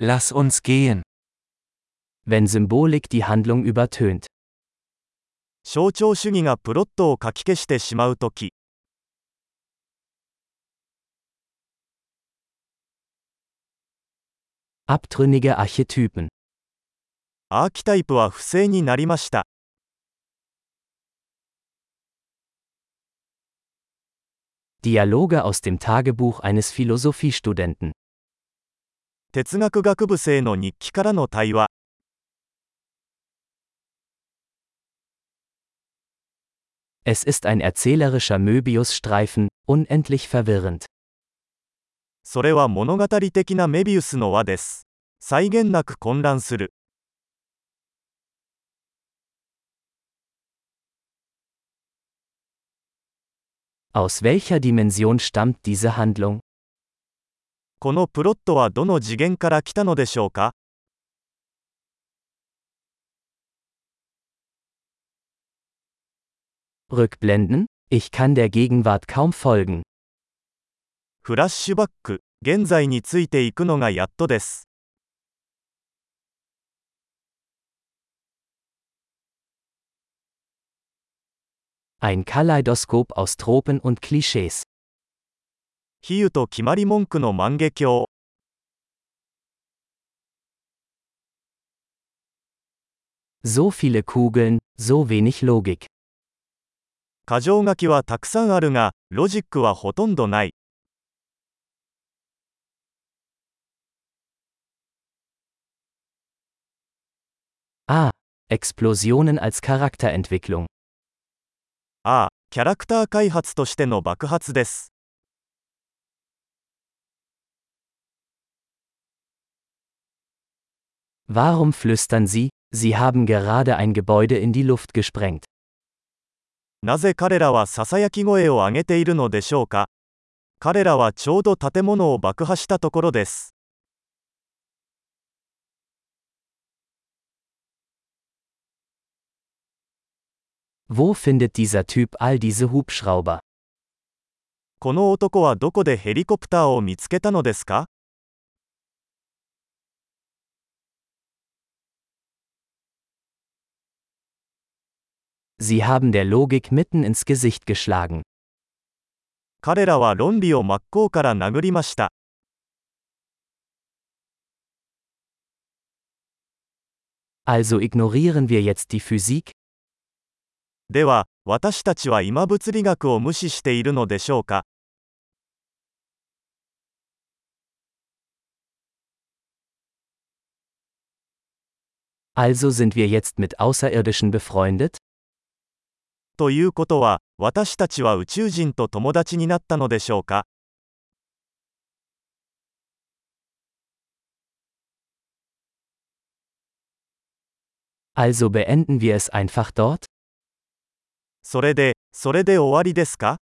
Lass uns gehen. Wenn Symbolik die Handlung übertönt. 象徴主義がプロットをかき消してしまうとき Abtrünnige Archetypen. アーキタイプは不正になりました Dialoge aus dem Tagebuch eines Philosophiestudenten. 哲学学部生の日記からの対話 Es ist ein erzählerischer Möbiusstreifen, unendlich verwirrend. それは物語的なメビウスの輪です際限なく混乱する Aus welcher Dimension stammt diese Handlung? このプロットはどの次元から来たのでしょうか Rückblenden? Ich kann der Gegenwart kaum folgen. フラッシュバック現在についていくのがやっとです Ein Kaleidoskop aus Tropen und Klischees. 比喩と決まり文句の万華鏡 So viele Kugeln, so wenig Logik. 箇条書きはたくさんあるがロジックはほとんどない Ah, Explosionen als Charakterentwicklung. ああキャラクター開発としての爆発です Warum flüstern Sie, Sie haben gerade ein Gebäude in die Luft gesprengt? なぜ彼らはささやき声を上げているのでしょうか彼らはちょうど建物を爆破したところです Wo findet dieser Typ all diese Hubschrauber? この男はどこでヘリコプターを見つけたのですか Sie haben der Logik mitten ins Gesicht geschlagen. 彼らは論理を真っ向から殴りました Also ignorieren wir jetzt die Physik? では私たちは今物理学を無視しているのでしょうか Also sind wir jetzt mit Außerirdischen befreundet? ということは私たちは宇宙人と友達になったのでしょうか?それでそれで終わりですか？